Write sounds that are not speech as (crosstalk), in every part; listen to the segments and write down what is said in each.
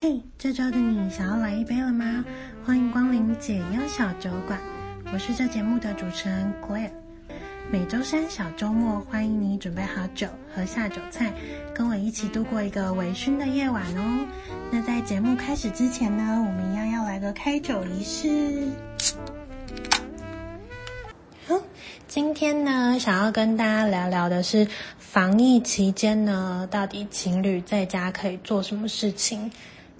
嘿，hey, 这周的你想要来一杯了吗？欢迎光临解忧小酒馆，我是这节目的主持人 Claire。每周三小周末，欢迎你准备好酒和下酒菜，跟我一起度过一个微醺的夜晚哦。那在节目开始之前呢，我们一样要来个开酒仪式。今天呢，想要跟大家聊聊的是防疫期间呢，到底情侣在家可以做什么事情？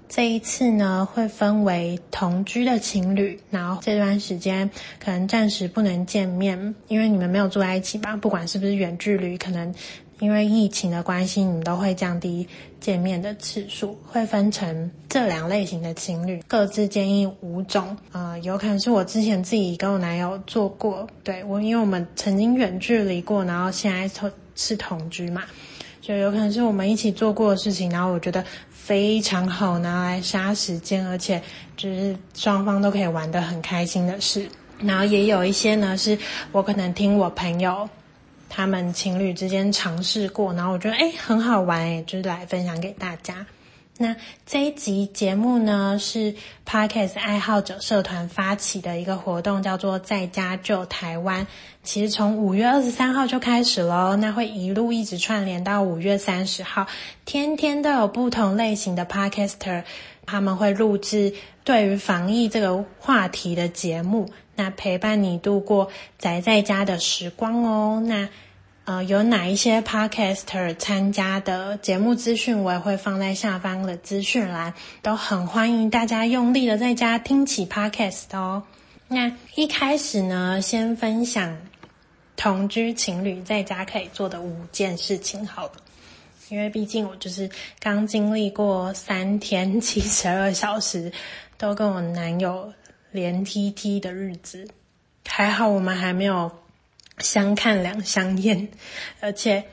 这一次呢，会分为同居的情侣，然后这段时间可能暂时不能见面，因为你们没有住在一起吧。不管是不是远距离，可能因为疫情的关系，你们都会降低见面的次数。会分成这两类型的情侣，各自建议五种。呃，有可能是我之前自己跟我男友做过，对，我，因为我们曾经远距离过，然后现在同是同居嘛，就有可能是我们一起做过的事情，然后我觉得。非常好拿来杀时间，而且就是双方都可以玩得很开心的事。然后也有一些呢，是我可能听我朋友他们情侣之间尝试过，然后我觉得诶很好玩诶，就是来分享给大家。那这一集节目呢，是 Podcast 爱好者社团发起的一个活动，叫做“在家救台湾”。其实从五月二十三号就开始喽，那会一路一直串联到五月三十号，天天都有不同类型的 Podcaster，他们会录制对于防疫这个话题的节目，那陪伴你度过宅在家的时光哦。那呃，有哪一些 Podcaster 参加的节目资讯，我也会放在下方的资讯栏，都很欢迎大家用力的在家听起 Podcast 哦。那一开始呢，先分享同居情侣在家可以做的五件事情好了，因为毕竟我就是刚经历过三天七十二小时都跟我男友连 TT 的日子，还好我们还没有。相看两相厌，而且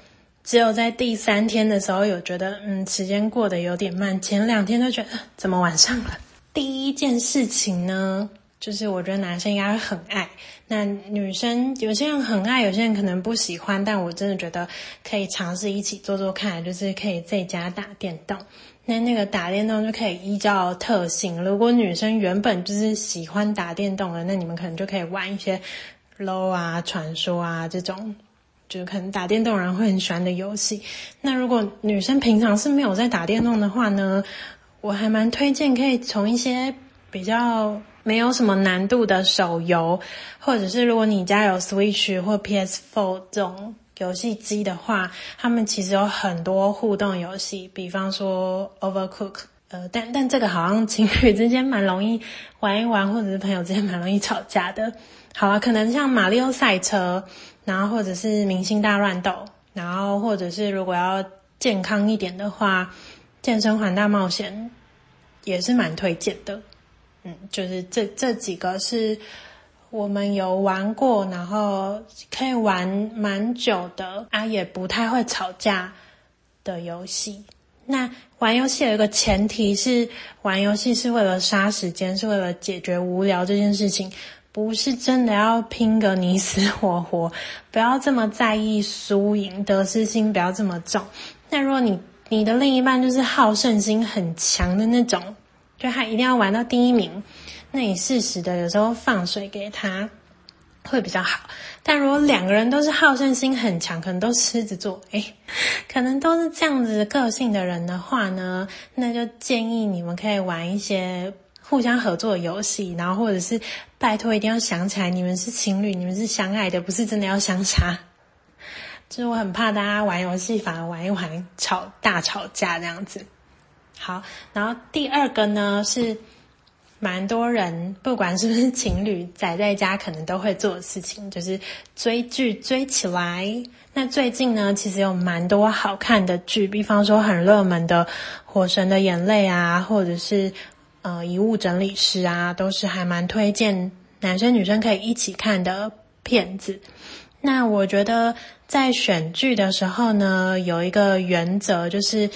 只有在第三天的时候有觉得，嗯，时间过得有点慢。前两天都觉得怎么晚上了？第一件事情呢，就是我觉得男生应该会很爱，那女生有些人很爱，有些人可能不喜欢，但我真的觉得可以尝试一起做做看，就是可以在家打电动。那那个打电动就可以依照特性，如果女生原本就是喜欢打电动的，那你们可能就可以玩一些。Low 啊，传说啊，这种就是可能打电动人会很喜欢的游戏。那如果女生平常是没有在打电动的话呢，我还蛮推荐可以从一些比较没有什么难度的手游，或者是如果你家有 Switch 或 PS4 这种游戏机的话，他们其实有很多互动游戏，比方说 Overcook，但但这个好像情侣之间蛮容易玩一玩，或者是朋友之间蛮容易吵架的。好啊，可能像马里奥赛车，然后或者是明星大乱斗，然后或者是如果要健康一点的话，健身环大冒险也是蛮推荐的。嗯，就是这这几个是我们有玩过，然后可以玩蛮久的啊，也不太会吵架的游戏。那玩游戏有一个前提是，玩游戏是为了杀时间，是为了解决无聊这件事情。不是真的要拼个你死我活，(laughs) 不要这么在意输赢，得失心不要这么重。那如果你你的另一半就是好胜心很强的那种，就他一定要玩到第一名，那你适时的有时候放水给他会比较好。但如果两个人都是好胜心很强，可能都狮子座，诶，(laughs) 可能都是这样子个性的人的话呢，那就建议你们可以玩一些。互相合作的游戏，然后或者是拜托一定要想起来，你们是情侣，你们是相爱的，不是真的要相杀。(laughs) 就是我很怕大家玩游戏反而玩一玩吵大吵架这样子。好，然后第二个呢是蛮多人不管是不是情侣宅在家可能都会做的事情，就是追剧追起来。那最近呢其实有蛮多好看的剧，比方说很热门的《火神的眼泪》啊，或者是。呃，遗物整理师啊，都是还蛮推荐男生女生可以一起看的片子。那我觉得在选剧的时候呢，有一个原则就是，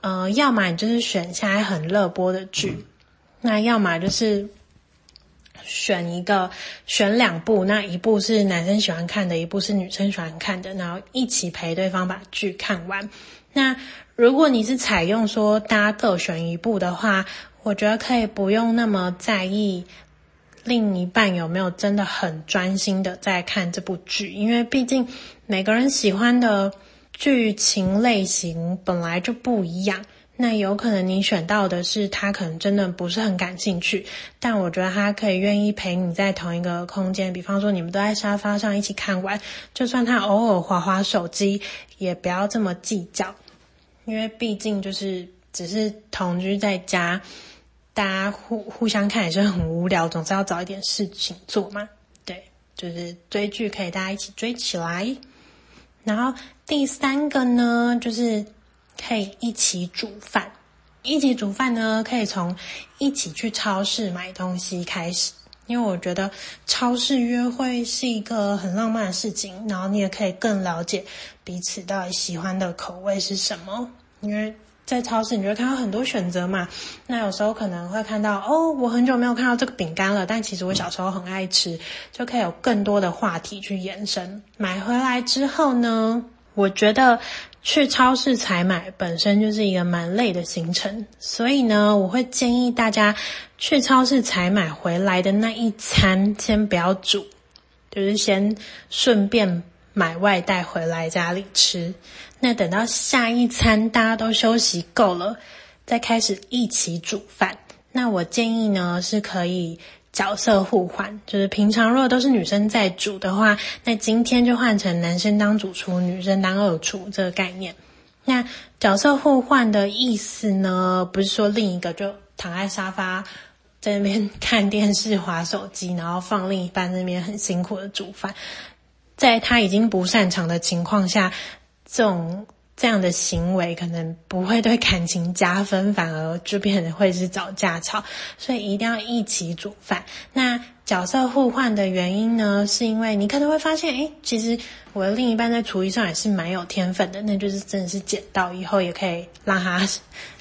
呃，要么你就是选现在很热播的剧，那要么就是选一个选两部，那一部是男生喜欢看的，一部是女生喜欢看的，然后一起陪对方把剧看完。那如果你是采用说大家各选一部的话，我觉得可以不用那么在意另一半有没有真的很专心的在看这部剧，因为毕竟每个人喜欢的剧情类型本来就不一样。那有可能你选到的是他可能真的不是很感兴趣，但我觉得他可以愿意陪你在同一个空间，比方说你们都在沙发上一起看完，就算他偶尔滑滑手机，也不要这么计较，因为毕竟就是只是同居在家。大家互互相看也是很无聊，总是要找一点事情做嘛。对，就是追剧可以大家一起追起来。然后第三个呢，就是可以一起煮饭。一起煮饭呢，可以从一起去超市买东西开始，因为我觉得超市约会是一个很浪漫的事情。然后你也可以更了解彼此到底喜欢的口味是什么，因为。在超市，你就会看到很多选择嘛。那有时候可能会看到，哦，我很久没有看到这个饼干了，但其实我小时候很爱吃，就可以有更多的话题去延伸。买回来之后呢，我觉得去超市采买本身就是一个蛮累的行程，所以呢，我会建议大家去超市采买回来的那一餐先不要煮，就是先顺便买外带回来家里吃。那等到下一餐大家都休息够了，再开始一起煮饭。那我建议呢，是可以角色互换，就是平常如果都是女生在煮的话，那今天就换成男生当主厨，女生当二厨这个概念。那角色互换的意思呢，不是说另一个就躺在沙发在那边看电视、滑手机，然后放另一半那边很辛苦的煮饭，在他已经不擅长的情况下。这种这样的行为可能不会对感情加分，反而就变成会是找架吵，(laughs) 所以一定要一起煮饭。那角色互换的原因呢，是因为你可能会发现，诶，其实我的另一半在厨艺上也是蛮有天分的，那就是真的是捡到以后也可以让他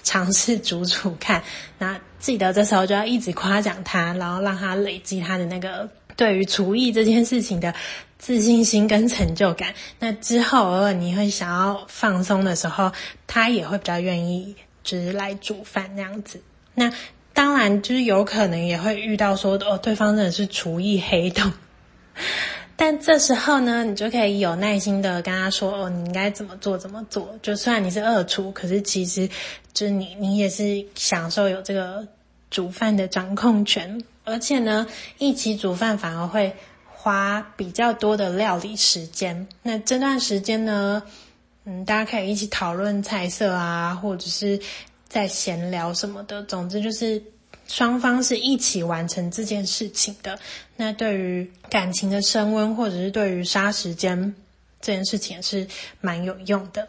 尝试煮煮看。那记得这时候就要一直夸奖他，然后让他累积他的那个对于厨艺这件事情的。自信心跟成就感，那之后偶尔你会想要放松的时候，他也会比较愿意，就是来煮饭那样子。那当然就是有可能也会遇到说哦，对方真的是厨艺黑洞，(laughs) 但这时候呢，你就可以有耐心的跟他说哦，你应该怎么做怎么做。就算你是二厨，可是其实就是你你也是享受有这个煮饭的掌控权，而且呢，一起煮饭反而会。花比较多的料理时间，那这段时间呢，嗯，大家可以一起讨论菜色啊，或者是在闲聊什么的。总之就是双方是一起完成这件事情的。那对于感情的升温，或者是对于杀时间这件事情也是蛮有用的。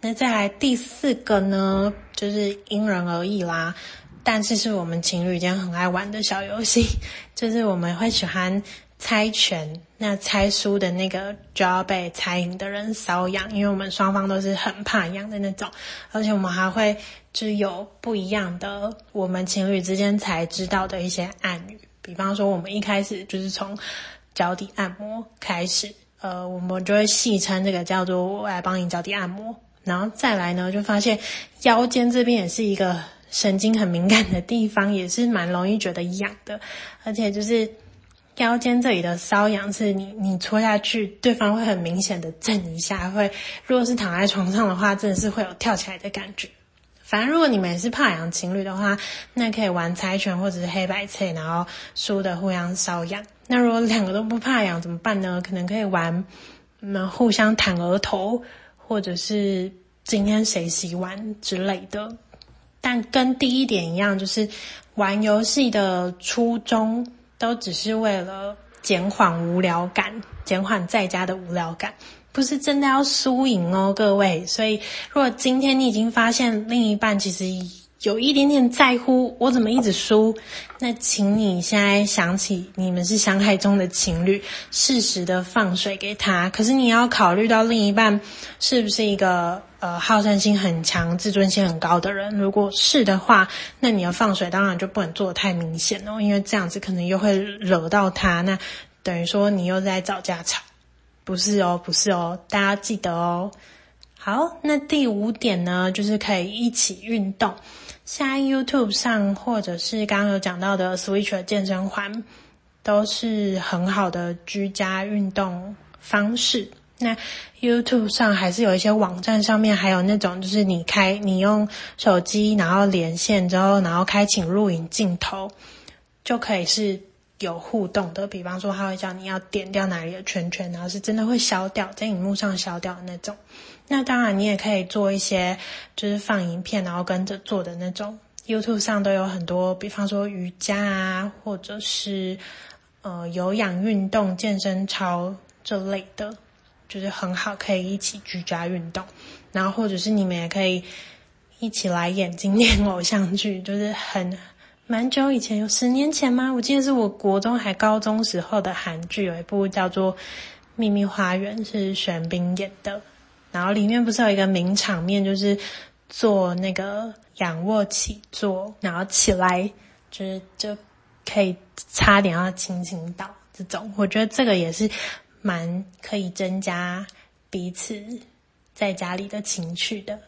那再来第四个呢，就是因人而异啦，但是是我们情侣间很爱玩的小游戏，(laughs) 就是我们会喜欢。猜拳，那猜输的那个就要被猜赢的人搔痒，因为我们双方都是很怕痒的那种，而且我们还会就有不一样的，我们情侣之间才知道的一些暗语，比方说我们一开始就是从脚底按摩开始，呃，我们就会戏称这个叫做我来帮你脚底按摩，然后再来呢，就发现腰间这边也是一个神经很敏感的地方，也是蛮容易觉得痒的，而且就是。腰间这里的瘙痒是你你戳下去，对方会很明显的震一下，会如果是躺在床上的话，真的是会有跳起来的感觉。反正如果你们也是怕痒情侣的话，那可以玩猜拳或者是黑白猜，然后输的互相瘙痒。那如果两个都不怕痒怎么办呢？可能可以玩，嗯，互相弹额头，或者是今天谁洗碗之类的。但跟第一点一样，就是玩游戏的初衷。都只是为了减缓无聊感，减缓在家的无聊感，不是真的要输赢哦，各位。所以，如果今天你已经发现另一半其实有一点点在乎我怎么一直输，那请你现在想起你们是相爱中的情侣，适时的放水给他。可是你要考虑到另一半是不是一个。呃，好胜心很强、自尊心很高的人，如果是的话，那你要放水，当然就不能做得太明显哦，因为这样子可能又会惹到他，那等于说你又在找架吵，不是哦，不是哦，大家记得哦。好，那第五点呢，就是可以一起运动。现在 YouTube 上或者是刚刚有讲到的 Switch 的健身环，都是很好的居家运动方式。那 YouTube 上还是有一些网站上面还有那种，就是你开你用手机，然后连线之后，然后开启录影镜头，就可以是有互动的。比方说，他会叫你要点掉哪里的圈圈，然后是真的会消掉，在荧幕上消掉的那种。那当然，你也可以做一些，就是放影片，然后跟着做的那种。YouTube 上都有很多，比方说瑜伽啊，或者是呃有氧运动、健身操这类的。就是很好，可以一起居家运动，然后或者是你们也可以一起来演经典偶像剧，(laughs) 就是很蛮久以前，有十年前吗？我记得是我国中还高中时候的韩剧，有一部叫做《秘密花园》，是玄彬演的，然后里面不是有一个名场面，就是做那个仰卧起坐，然后起来就是就可以差点要轻轻倒这种，我觉得这个也是。蛮可以增加彼此在家里的情趣的，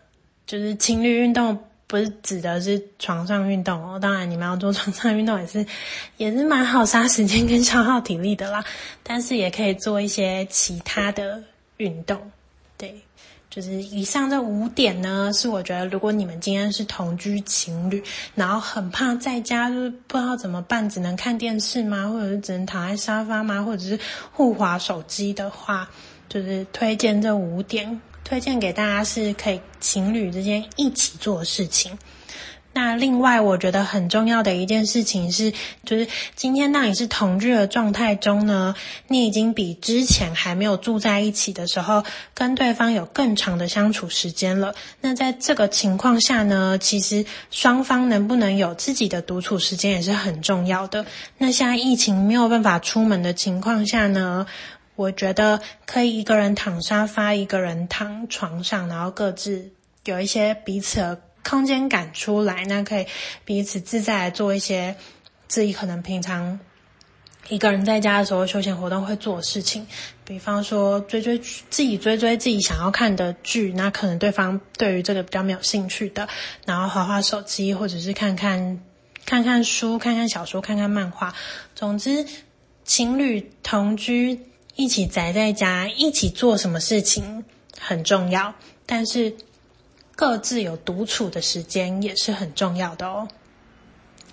就是情侣运动不是指的是床上运动哦，当然你们要做床上运动也是 (laughs) 也是蛮好杀时间跟消耗体力的啦，但是也可以做一些其他的运动，对。就是以上这五点呢，是我觉得如果你们今天是同居情侣，然后很怕在家就是不知道怎么办，只能看电视吗？或者是只能躺在沙发吗？或者是互滑手机的话，就是推荐这五点，推荐给大家是可以情侣之间一起做的事情。那另外，我觉得很重要的一件事情是，就是今天当你是同居的状态中呢，你已经比之前还没有住在一起的时候，跟对方有更长的相处时间了。那在这个情况下呢，其实双方能不能有自己的独处时间也是很重要的。那现在疫情没有办法出门的情况下呢，我觉得可以一个人躺沙发，一个人躺床上，然后各自有一些彼此的空间感出来，那可以彼此自在做一些自己可能平常一个人在家的时候休闲活动会做的事情，比方说追追自己追追自己想要看的剧，那可能对方对于这个比较没有兴趣的，然后划划手机或者是看看看看书、看看小说、看看漫画。总之，情侣同居一起宅在家，一起做什么事情很重要，但是。各自有独处的时间也是很重要的哦。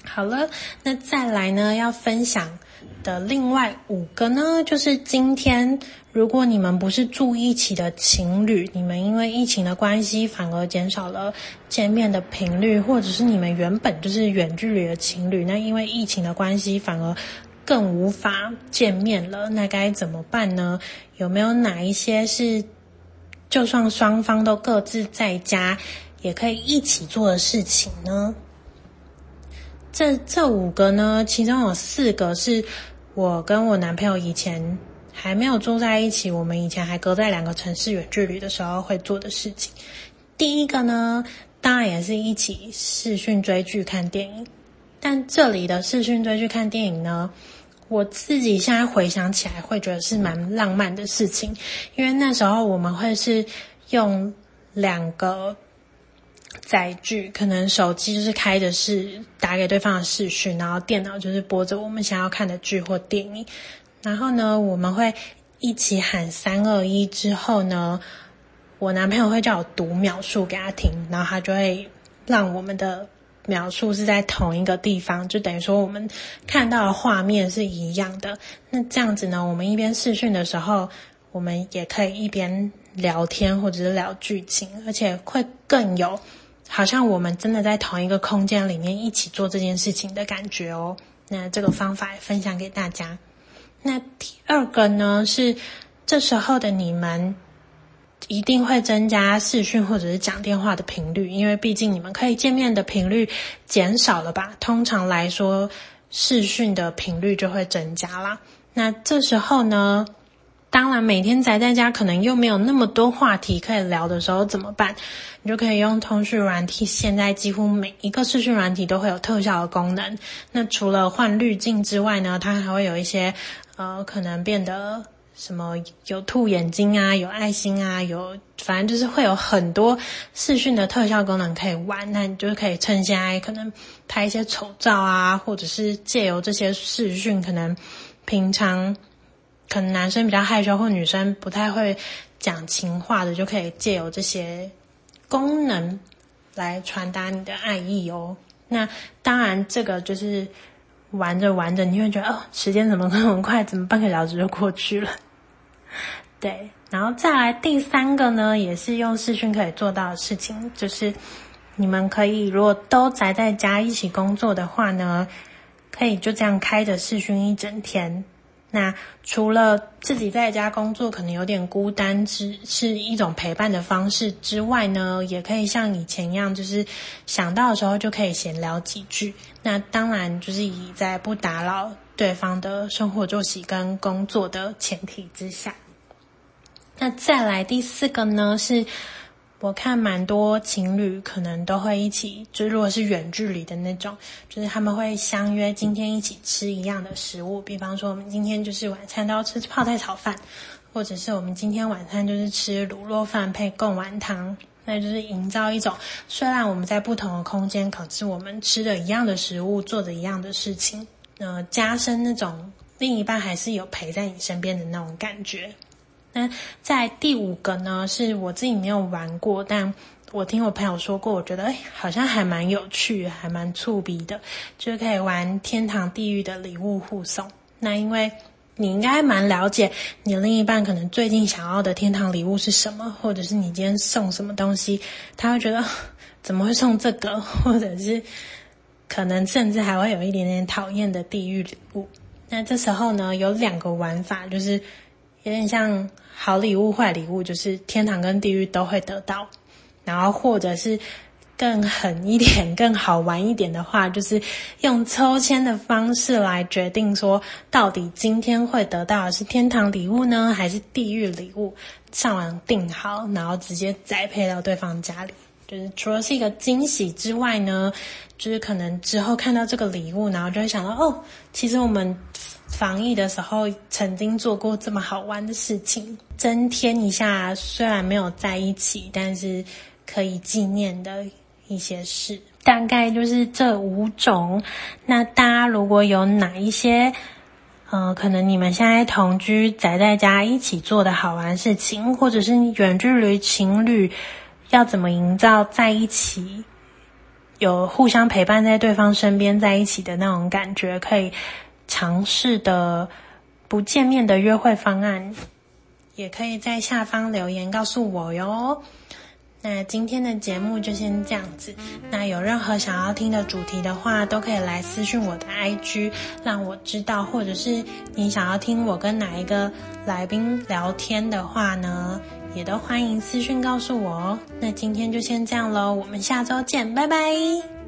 好了，那再来呢，要分享的另外五个呢，就是今天如果你们不是住一起的情侣，你们因为疫情的关系反而减少了见面的频率，或者是你们原本就是远距离的情侣，那因为疫情的关系反而更无法见面了，那该怎么办呢？有没有哪一些是？就算双方都各自在家，也可以一起做的事情呢？这这五个呢，其中有四个是我跟我男朋友以前还没有住在一起，我们以前还隔在两个城市远距离的时候会做的事情。第一个呢，当然也是一起视讯追剧看电影，但这里的视讯追剧看电影呢，我自己现在回想起来，会觉得是蛮浪漫的事情，因为那时候我们会是用两个载具，可能手机就是开的是打给对方的视讯，然后电脑就是播着我们想要看的剧或电影，然后呢，我们会一起喊三二一之后呢，我男朋友会叫我读秒数给他听，然后他就会让我们的。描述是在同一个地方，就等于说我们看到的画面是一样的。那这样子呢，我们一边视讯的时候，我们也可以一边聊天或者是聊剧情，而且会更有好像我们真的在同一个空间里面一起做这件事情的感觉哦。那这个方法分享给大家。那第二个呢，是这时候的你们。一定会增加视讯或者是讲电话的频率，因为毕竟你们可以见面的频率减少了吧？通常来说，视讯的频率就会增加啦。那这时候呢，当然每天宅在家，可能又没有那么多话题可以聊的时候怎么办？你就可以用通讯软体，现在几乎每一个视讯软体都会有特效的功能。那除了换滤镜之外呢，它还会有一些呃，可能变得。什么有兔眼睛啊，有爱心啊，有反正就是会有很多视讯的特效功能可以玩。那你就是可以趁现在可能拍一些丑照啊，或者是借由这些视讯，可能平常可能男生比较害羞，或女生不太会讲情话的，就可以借由这些功能来传达你的爱意哦。那当然，这个就是玩着玩着，你会觉得哦，时间怎么那么快？怎么半个小时就过去了？对，然后再来第三个呢，也是用视讯可以做到的事情，就是你们可以如果都宅在家一起工作的话呢，可以就这样开着视讯一整天。那除了自己在家工作可能有点孤单，之是一种陪伴的方式之外呢，也可以像以前一样，就是想到的时候就可以闲聊几句。那当然就是以在不打扰对方的生活作息跟工作的前提之下。那再来第四个呢，是我看蛮多情侣可能都会一起，就如果是远距离的那种，就是他们会相约今天一起吃一样的食物，比方说我们今天就是晚餐都要吃泡菜炒饭，或者是我们今天晚餐就是吃卤肉饭配贡丸汤，那就是营造一种虽然我们在不同的空间，可是我们吃的一样的食物，做的一样的事情，呃，加深那种另一半还是有陪在你身边的那种感觉。那在第五个呢，是我自己没有玩过，但我听我朋友说过，我觉得哎，好像还蛮有趣，还蛮触鼻的，就是可以玩天堂地狱的礼物互送。那因为你应该蛮了解你另一半可能最近想要的天堂礼物是什么，或者是你今天送什么东西，他会觉得 (laughs) 怎么会送这个，或者是可能甚至还会有一点点讨厌的地狱礼物。那这时候呢，有两个玩法，就是。有点像好礼物、坏礼物，就是天堂跟地狱都会得到。然后，或者是更狠一点、更好玩一点的话，就是用抽签的方式来决定说，到底今天会得到的是天堂礼物呢，还是地狱礼物？上网订好，然后直接宅配到对方家里。就是除了是一个惊喜之外呢，就是可能之后看到这个礼物，然后就会想到，哦，其实我们。防疫的时候曾经做过这么好玩的事情，增添一下虽然没有在一起，但是可以纪念的一些事，大概就是这五种。那大家如果有哪一些，呃，可能你们现在同居宅在家一起做的好玩事情，或者是远距离情侣要怎么营造在一起，有互相陪伴在对方身边在一起的那种感觉，可以。尝试的不见面的约会方案，也可以在下方留言告诉我哟。那今天的节目就先这样子。那有任何想要听的主题的话，都可以来私讯我的 IG，让我知道。或者是你想要听我跟哪一个来宾聊天的话呢，也都欢迎私讯告诉我哦。那今天就先这样喽，我们下周见，拜拜。